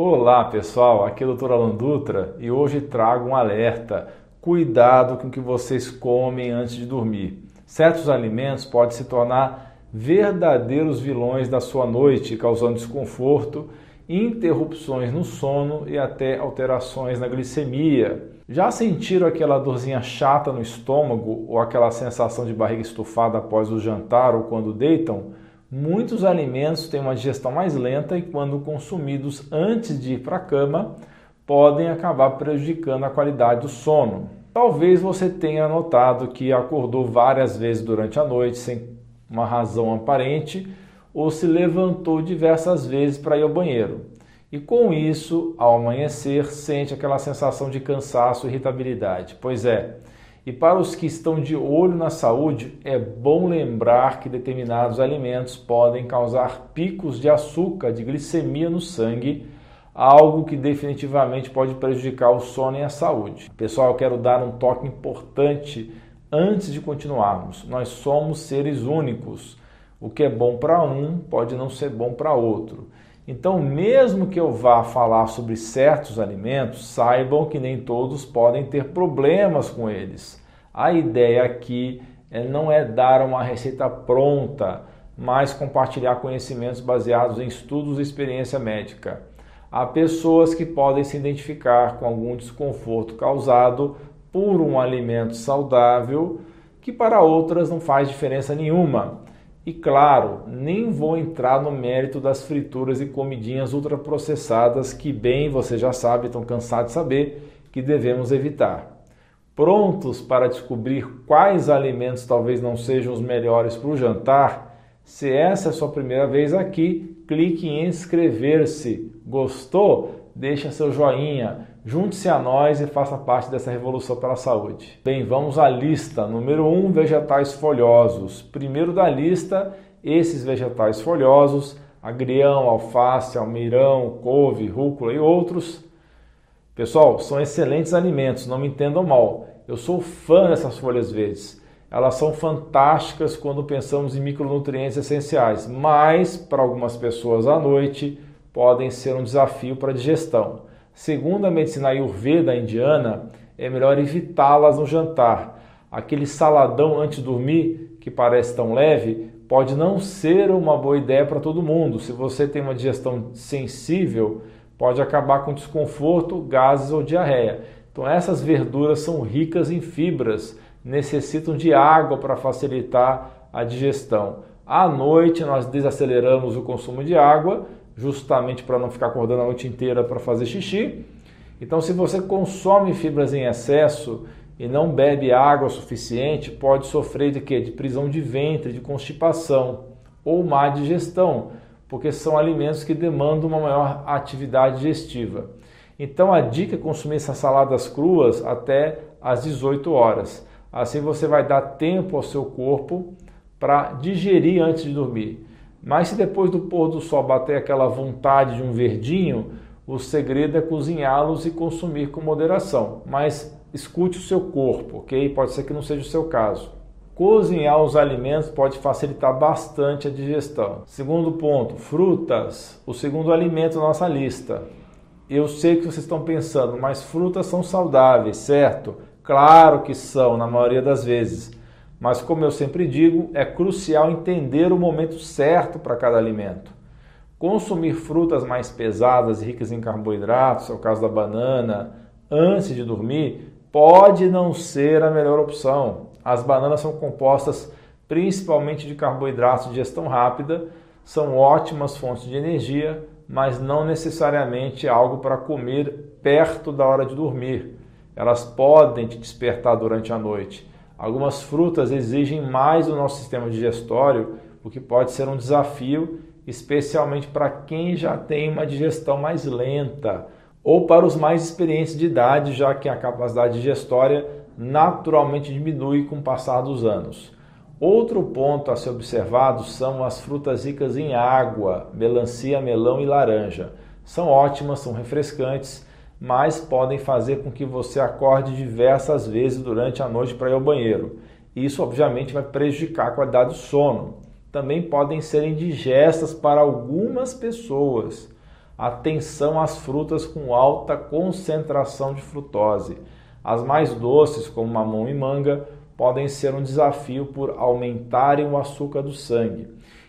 Olá pessoal, aqui é o Dr. Alan Dutra e hoje trago um alerta. Cuidado com o que vocês comem antes de dormir. Certos alimentos podem se tornar verdadeiros vilões da sua noite, causando desconforto, interrupções no sono e até alterações na glicemia. Já sentiram aquela dorzinha chata no estômago ou aquela sensação de barriga estufada após o jantar ou quando deitam? Muitos alimentos têm uma digestão mais lenta e, quando consumidos antes de ir para a cama, podem acabar prejudicando a qualidade do sono. Talvez você tenha notado que acordou várias vezes durante a noite sem uma razão aparente ou se levantou diversas vezes para ir ao banheiro. E com isso, ao amanhecer, sente aquela sensação de cansaço e irritabilidade. Pois é, e para os que estão de olho na saúde, é bom lembrar que determinados alimentos podem causar picos de açúcar, de glicemia no sangue, algo que definitivamente pode prejudicar o sono e a saúde. Pessoal, eu quero dar um toque importante antes de continuarmos. Nós somos seres únicos. O que é bom para um pode não ser bom para outro. Então, mesmo que eu vá falar sobre certos alimentos, saibam que nem todos podem ter problemas com eles. A ideia aqui é, não é dar uma receita pronta, mas compartilhar conhecimentos baseados em estudos e experiência médica. Há pessoas que podem se identificar com algum desconforto causado por um alimento saudável que para outras não faz diferença nenhuma. E claro, nem vou entrar no mérito das frituras e comidinhas ultraprocessadas que bem você já sabe, estão cansados de saber, que devemos evitar. Prontos para descobrir quais alimentos talvez não sejam os melhores para o jantar? Se essa é a sua primeira vez aqui, clique em inscrever-se. Gostou? Deixa seu joinha, junte-se a nós e faça parte dessa revolução pela saúde. Bem, vamos à lista. Número 1, um, vegetais folhosos. Primeiro da lista, esses vegetais folhosos, agrião, alface, almeirão, couve, rúcula e outros. Pessoal, são excelentes alimentos, não me entendam mal. Eu sou fã dessas folhas verdes. Elas são fantásticas quando pensamos em micronutrientes essenciais, mas para algumas pessoas à noite podem ser um desafio para a digestão. Segundo a medicina ayurveda indiana, é melhor evitá-las no jantar. Aquele saladão antes de dormir, que parece tão leve, pode não ser uma boa ideia para todo mundo. Se você tem uma digestão sensível, pode acabar com desconforto, gases ou diarreia. Então, essas verduras são ricas em fibras, necessitam de água para facilitar a digestão. À noite, nós desaceleramos o consumo de água justamente para não ficar acordando a noite inteira para fazer xixi. Então, se você consome fibras em excesso e não bebe água suficiente, pode sofrer de quê? De prisão de ventre, de constipação ou má digestão, porque são alimentos que demandam uma maior atividade digestiva. Então, a dica é consumir essas saladas cruas até às 18 horas. Assim você vai dar tempo ao seu corpo para digerir antes de dormir. Mas se depois do pôr do sol bater aquela vontade de um verdinho, o segredo é cozinhá-los e consumir com moderação. Mas escute o seu corpo, ok? Pode ser que não seja o seu caso. Cozinhar os alimentos pode facilitar bastante a digestão. Segundo ponto, frutas. O segundo alimento da nossa lista. Eu sei que vocês estão pensando, mas frutas são saudáveis, certo? Claro que são, na maioria das vezes. Mas, como eu sempre digo, é crucial entender o momento certo para cada alimento. Consumir frutas mais pesadas ricas em carboidratos, é o caso da banana, antes de dormir, pode não ser a melhor opção. As bananas são compostas principalmente de carboidratos de digestão rápida, são ótimas fontes de energia, mas não necessariamente algo para comer perto da hora de dormir. Elas podem te despertar durante a noite Algumas frutas exigem mais do nosso sistema digestório, o que pode ser um desafio, especialmente para quem já tem uma digestão mais lenta ou para os mais experientes de idade, já que a capacidade digestória naturalmente diminui com o passar dos anos. Outro ponto a ser observado são as frutas ricas em água, melancia, melão e laranja. São ótimas, são refrescantes mas podem fazer com que você acorde diversas vezes durante a noite para ir ao banheiro. Isso, obviamente, vai prejudicar a qualidade do sono. Também podem ser indigestas para algumas pessoas. Atenção às frutas com alta concentração de frutose. As mais doces, como mamão e manga, podem ser um desafio por aumentarem o açúcar do sangue.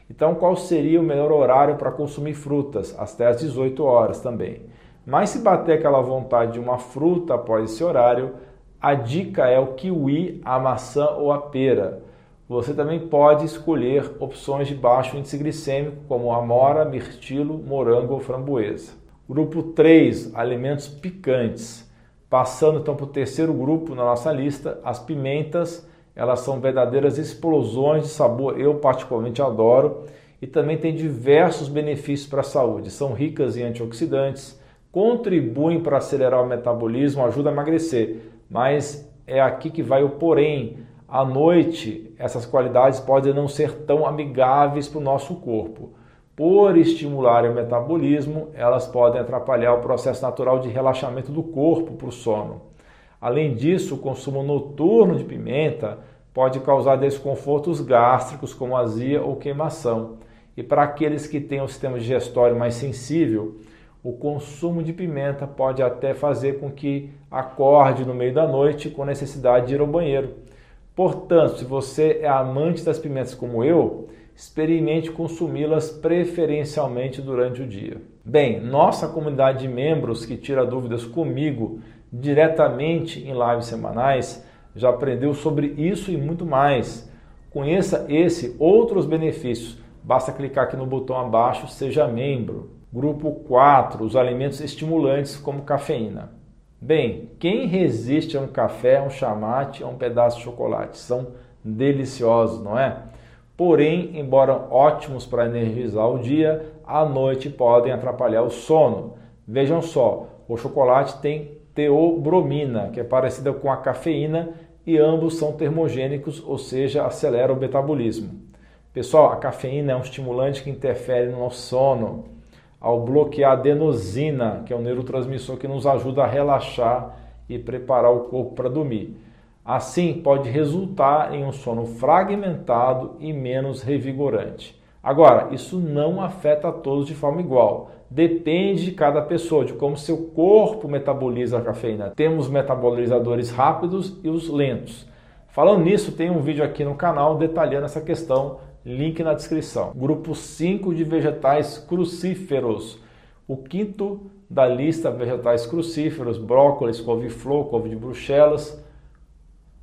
Então, qual seria o melhor horário para consumir frutas? Até às 18 horas também. Mas se bater aquela vontade de uma fruta após esse horário, a dica é o kiwi, a maçã ou a pera. Você também pode escolher opções de baixo índice glicêmico, como amora, mirtilo, morango ou framboesa. Grupo 3, alimentos picantes. Passando então para o terceiro grupo na nossa lista, as pimentas, elas são verdadeiras explosões de sabor, eu particularmente adoro, e também tem diversos benefícios para a saúde. São ricas em antioxidantes, contribuem para acelerar o metabolismo, ajudam a emagrecer, mas é aqui que vai o porém. À noite, essas qualidades podem não ser tão amigáveis para o nosso corpo por estimularem o metabolismo, elas podem atrapalhar o processo natural de relaxamento do corpo para o sono. Além disso, o consumo noturno de pimenta pode causar desconfortos gástricos, como azia ou queimação. E para aqueles que têm o sistema digestório mais sensível, o consumo de pimenta pode até fazer com que acorde no meio da noite com necessidade de ir ao banheiro. Portanto, se você é amante das pimentas como eu, experimente consumi-las preferencialmente durante o dia. Bem, nossa comunidade de membros que tira dúvidas comigo diretamente em lives semanais já aprendeu sobre isso e muito mais. Conheça esse outros benefícios. Basta clicar aqui no botão abaixo, seja membro. Grupo 4, os alimentos estimulantes como cafeína. Bem, quem resiste a um café, a um chamate, a um pedaço de chocolate? São deliciosos, não é? Porém, embora ótimos para energizar o dia, à noite podem atrapalhar o sono. Vejam só, o chocolate tem teobromina, que é parecida com a cafeína, e ambos são termogênicos, ou seja, acelera o metabolismo. Pessoal, a cafeína é um estimulante que interfere no nosso sono ao bloquear a adenosina, que é um neurotransmissor que nos ajuda a relaxar e preparar o corpo para dormir. Assim, pode resultar em um sono fragmentado e menos revigorante. Agora, isso não afeta a todos de forma igual. Depende de cada pessoa, de como seu corpo metaboliza a cafeína. Temos metabolizadores rápidos e os lentos. Falando nisso, tem um vídeo aqui no canal detalhando essa questão, link na descrição. Grupo 5 de vegetais crucíferos. O quinto da lista vegetais crucíferos, brócolis, couve-flor, couve de bruxelas,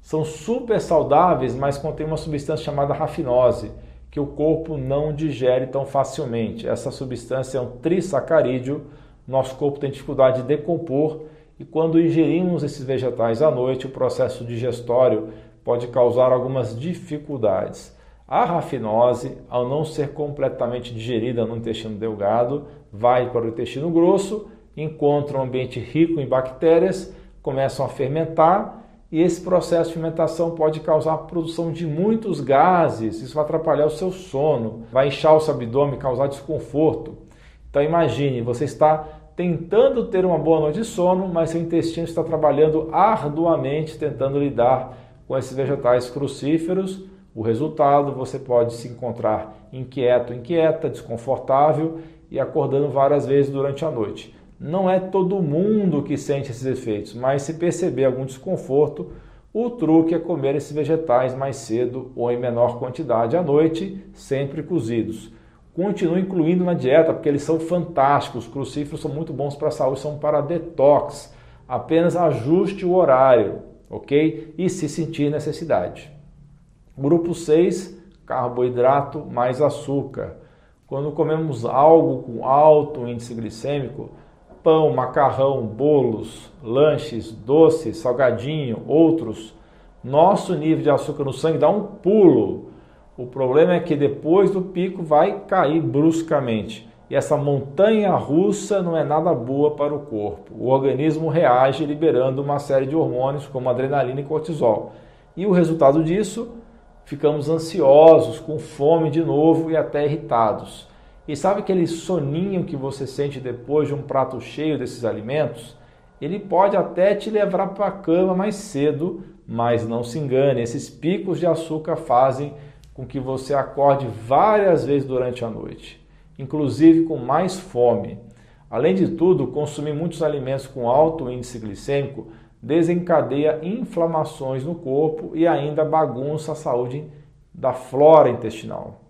são super saudáveis, mas contêm uma substância chamada rafinose, que o corpo não digere tão facilmente. Essa substância é um trissacarídeo, nosso corpo tem dificuldade de decompor e quando ingerimos esses vegetais à noite, o processo digestório pode causar algumas dificuldades. A rafinose, ao não ser completamente digerida no intestino delgado, vai para o intestino grosso, encontra um ambiente rico em bactérias, começam a fermentar e esse processo de fermentação pode causar a produção de muitos gases, isso vai atrapalhar o seu sono, vai inchar o seu abdômen, causar desconforto. Então imagine, você está tentando ter uma boa noite de sono, mas seu intestino está trabalhando arduamente tentando lidar com esses vegetais crucíferos. O resultado, você pode se encontrar inquieto, inquieta, desconfortável e acordando várias vezes durante a noite. Não é todo mundo que sente esses efeitos, mas se perceber algum desconforto, o truque é comer esses vegetais mais cedo ou em menor quantidade à noite, sempre cozidos. Continue incluindo na dieta, porque eles são fantásticos. Os crucíferos são muito bons para a saúde, são para detox. Apenas ajuste o horário, ok? E se sentir necessidade. Grupo 6, carboidrato mais açúcar. Quando comemos algo com alto índice glicêmico, pão, macarrão, bolos, lanches, doces, salgadinho, outros, nosso nível de açúcar no sangue dá um pulo. O problema é que depois do pico vai cair bruscamente. E essa montanha russa não é nada boa para o corpo. O organismo reage liberando uma série de hormônios como adrenalina e cortisol. E o resultado disso, ficamos ansiosos, com fome de novo e até irritados. E sabe aquele soninho que você sente depois de um prato cheio desses alimentos? Ele pode até te levar para a cama mais cedo, mas não se engane, esses picos de açúcar fazem com que você acorde várias vezes durante a noite, inclusive com mais fome. Além de tudo, consumir muitos alimentos com alto índice glicêmico desencadeia inflamações no corpo e ainda bagunça a saúde da flora intestinal.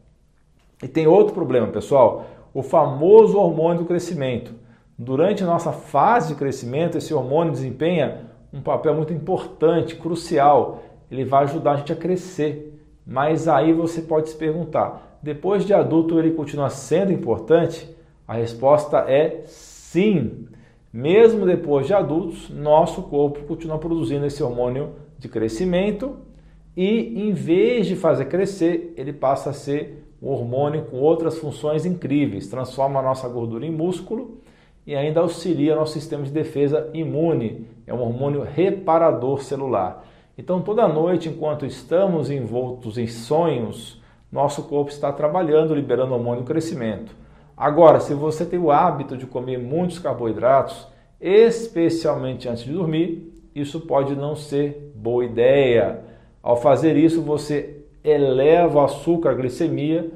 E tem outro problema, pessoal, o famoso hormônio do crescimento. Durante a nossa fase de crescimento, esse hormônio desempenha um papel muito importante, crucial. Ele vai ajudar a gente a crescer. Mas aí você pode se perguntar: depois de adulto ele continua sendo importante? A resposta é sim. Mesmo depois de adultos, nosso corpo continua produzindo esse hormônio de crescimento e, em vez de fazer crescer, ele passa a ser um hormônio com outras funções incríveis, transforma a nossa gordura em músculo e ainda auxilia nosso sistema de defesa imune. É um hormônio reparador celular. Então, toda noite, enquanto estamos envoltos em sonhos, nosso corpo está trabalhando, liberando hormônio de crescimento. Agora, se você tem o hábito de comer muitos carboidratos, especialmente antes de dormir, isso pode não ser boa ideia. Ao fazer isso, você eleva o açúcar, a glicemia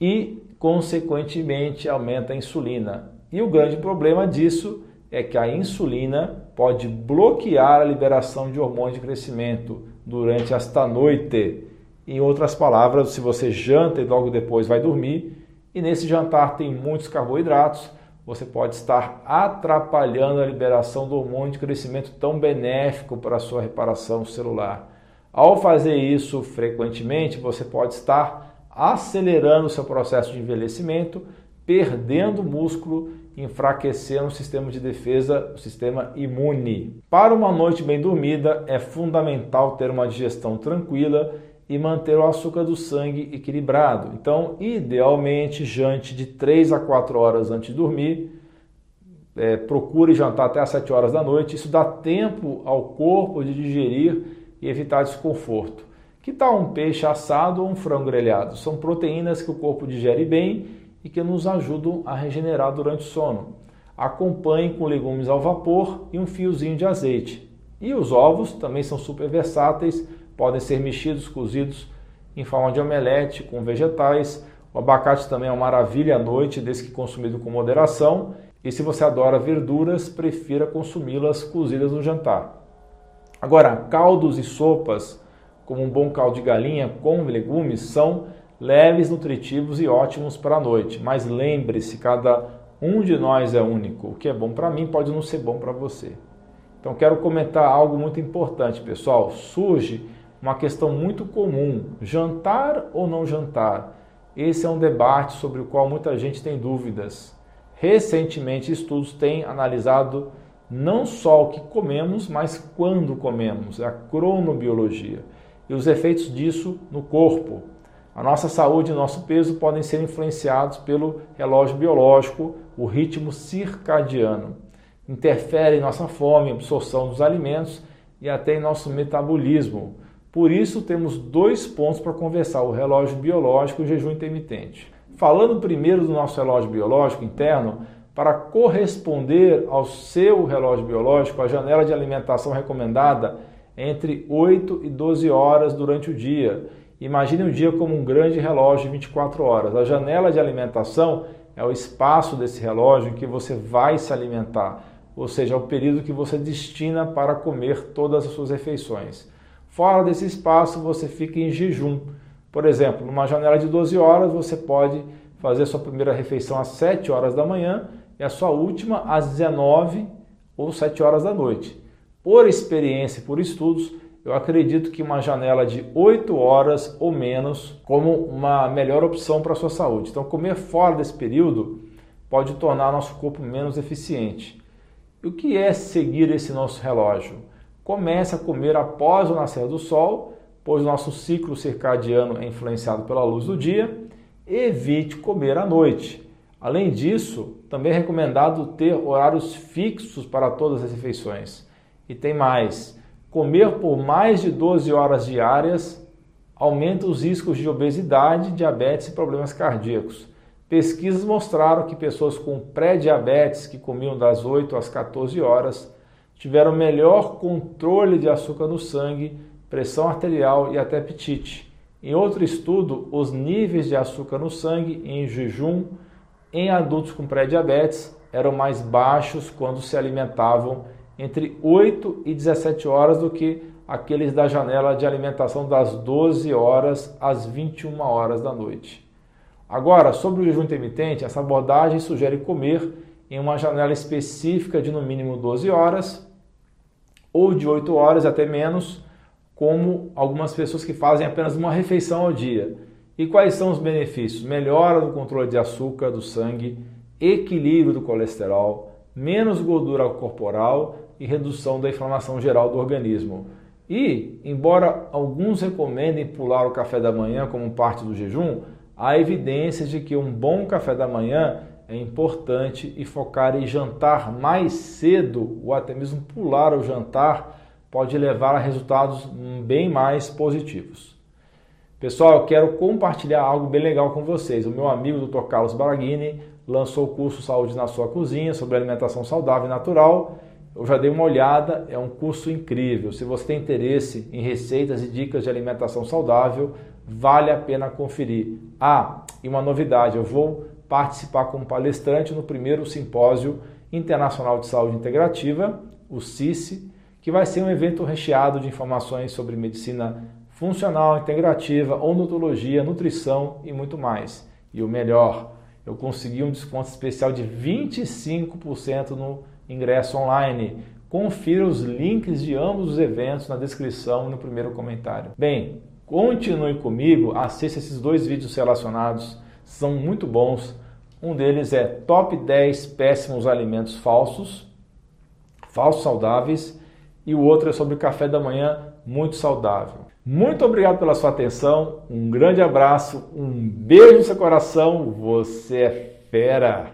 e, consequentemente, aumenta a insulina. E o grande problema disso é que a insulina pode bloquear a liberação de hormônio de crescimento durante esta noite. Em outras palavras, se você janta e logo depois vai dormir, e nesse jantar tem muitos carboidratos, você pode estar atrapalhando a liberação do hormônio de crescimento tão benéfico para a sua reparação celular. Ao fazer isso frequentemente, você pode estar acelerando o seu processo de envelhecimento, perdendo músculo, enfraquecendo o sistema de defesa, o sistema imune. Para uma noite bem dormida, é fundamental ter uma digestão tranquila e manter o açúcar do sangue equilibrado. Então, idealmente, jante de 3 a 4 horas antes de dormir. É, procure jantar até as 7 horas da noite. Isso dá tempo ao corpo de digerir e evitar desconforto. Que tal um peixe assado ou um frango grelhado? São proteínas que o corpo digere bem e que nos ajudam a regenerar durante o sono. Acompanhe com legumes ao vapor e um fiozinho de azeite. E os ovos também são super versáteis podem ser mexidos, cozidos em forma de omelete com vegetais. O abacate também é uma maravilha à noite, desde que consumido com moderação. E se você adora verduras, prefira consumi-las cozidas no jantar. Agora, caldos e sopas, como um bom caldo de galinha com legumes, são leves, nutritivos e ótimos para a noite. Mas lembre-se, cada um de nós é único. O que é bom para mim pode não ser bom para você. Então, quero comentar algo muito importante, pessoal. Surge uma questão muito comum: jantar ou não jantar? Esse é um debate sobre o qual muita gente tem dúvidas. Recentemente, estudos têm analisado não só o que comemos, mas quando comemos, a cronobiologia e os efeitos disso no corpo. A nossa saúde e nosso peso podem ser influenciados pelo relógio biológico, o ritmo circadiano. Interfere em nossa fome, absorção dos alimentos e até em nosso metabolismo. Por isso, temos dois pontos para conversar: o relógio biológico e o jejum intermitente. Falando primeiro do nosso relógio biológico interno, para corresponder ao seu relógio biológico, a janela de alimentação recomendada é entre 8 e 12 horas durante o dia. Imagine o dia como um grande relógio de 24 horas. A janela de alimentação é o espaço desse relógio em que você vai se alimentar, ou seja, é o período que você destina para comer todas as suas refeições. Fora desse espaço, você fica em jejum. Por exemplo, numa janela de 12 horas, você pode fazer sua primeira refeição às 7 horas da manhã e a sua última às 19 ou 7 horas da noite. Por experiência e por estudos, eu acredito que uma janela de 8 horas ou menos como uma melhor opção para a sua saúde. Então, comer fora desse período pode tornar nosso corpo menos eficiente. E o que é seguir esse nosso relógio? Comece a comer após o nascer do sol, pois o nosso ciclo circadiano é influenciado pela luz do dia. Evite comer à noite. Além disso, também é recomendado ter horários fixos para todas as refeições. E tem mais: comer por mais de 12 horas diárias aumenta os riscos de obesidade, diabetes e problemas cardíacos. Pesquisas mostraram que pessoas com pré-diabetes que comiam das 8 às 14 horas tiveram melhor controle de açúcar no sangue, pressão arterial e até apetite. Em outro estudo, os níveis de açúcar no sangue em jejum em adultos com pré-diabetes eram mais baixos quando se alimentavam entre 8 e 17 horas do que aqueles da janela de alimentação das 12 horas às 21 horas da noite. Agora, sobre o jejum intermitente, essa abordagem sugere comer em uma janela específica de no mínimo 12 horas ou de 8 horas até menos, como algumas pessoas que fazem apenas uma refeição ao dia. E quais são os benefícios? Melhora do controle de açúcar do sangue, equilíbrio do colesterol, menos gordura corporal e redução da inflamação geral do organismo. E, embora alguns recomendem pular o café da manhã como parte do jejum, há evidências de que um bom café da manhã é importante e focar em jantar mais cedo ou até mesmo pular o jantar pode levar a resultados bem mais positivos. Pessoal, eu quero compartilhar algo bem legal com vocês. O meu amigo Dr. Carlos Baraghini lançou o curso Saúde na Sua Cozinha sobre alimentação saudável e natural. Eu já dei uma olhada, é um curso incrível. Se você tem interesse em receitas e dicas de alimentação saudável, vale a pena conferir. Ah, e uma novidade, eu vou participar como palestrante no primeiro simpósio internacional de saúde integrativa, o CICE, que vai ser um evento recheado de informações sobre medicina funcional, integrativa, odontologia, nutrição e muito mais. E o melhor, eu consegui um desconto especial de 25% no ingresso online. Confira os links de ambos os eventos na descrição e no primeiro comentário. Bem, continue comigo, assista esses dois vídeos relacionados, são muito bons. Um deles é Top 10 Péssimos Alimentos Falsos, Falsos Saudáveis, e o outro é sobre o café da manhã muito saudável. Muito obrigado pela sua atenção, um grande abraço, um beijo no seu coração, você é fera!